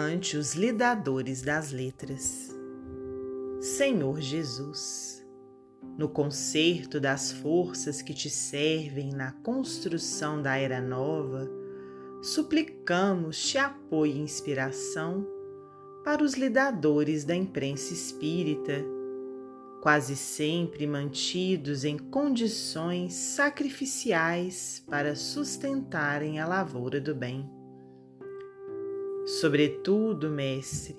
ante os lidadores das letras. Senhor Jesus, no concerto das forças que te servem na construção da era nova, suplicamos-te apoio e inspiração para os lidadores da imprensa espírita, quase sempre mantidos em condições sacrificiais para sustentarem a lavoura do bem. Sobretudo, Mestre,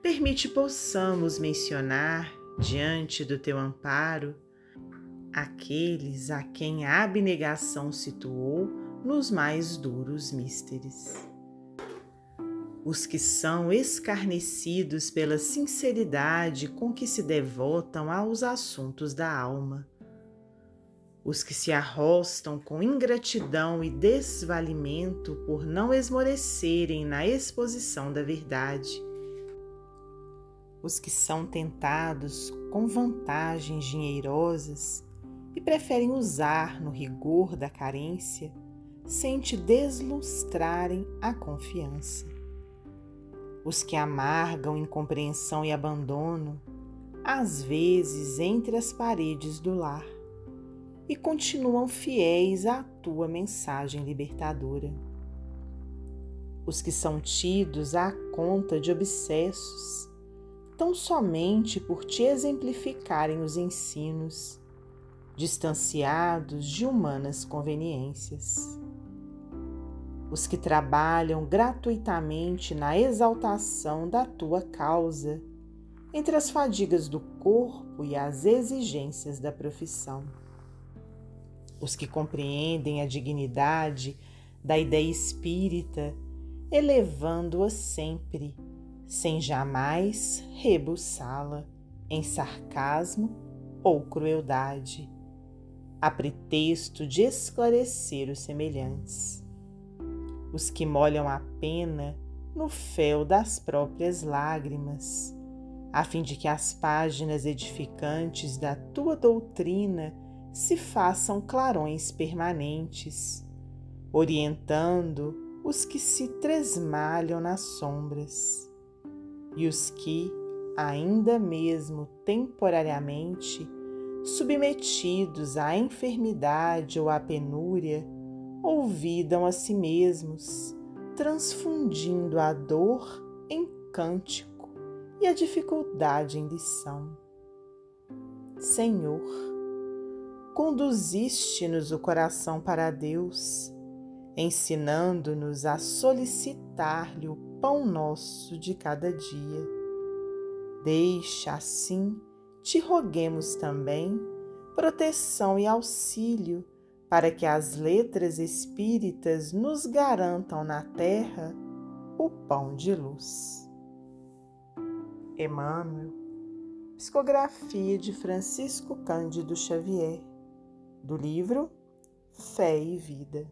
permite possamos mencionar, diante do teu amparo, aqueles a quem a abnegação situou nos mais duros místeres. Os que são escarnecidos pela sinceridade com que se devotam aos assuntos da alma. Os que se arrostam com ingratidão e desvalimento por não esmorecerem na exposição da verdade. Os que são tentados com vantagens dinheirosas e preferem usar no rigor da carência sem te deslustrarem a confiança. Os que amargam incompreensão e abandono, às vezes entre as paredes do lar, e continuam fiéis à tua mensagem libertadora. Os que são tidos à conta de obsessos, tão somente por te exemplificarem os ensinos, distanciados de humanas conveniências os que trabalham gratuitamente na exaltação da tua causa, entre as fadigas do corpo e as exigências da profissão. Os que compreendem a dignidade da ideia espírita, elevando-a sempre, sem jamais rebuçá-la em sarcasmo ou crueldade, a pretexto de esclarecer os semelhantes. Os que molham a pena no fel das próprias lágrimas, a fim de que as páginas edificantes da tua doutrina se façam clarões permanentes, orientando os que se tresmalham nas sombras e os que, ainda mesmo temporariamente, submetidos à enfermidade ou à penúria, ouvidam a si mesmos, transfundindo a dor em cântico e a dificuldade em lição. Senhor, conduziste-nos o coração para Deus, ensinando-nos a solicitar-lhe o pão nosso de cada dia. Deixa assim, te roguemos também, proteção e auxílio para que as letras espíritas nos garantam na terra o pão de luz. Emmanuel, psicografia de Francisco Cândido Xavier, do livro Fé e Vida.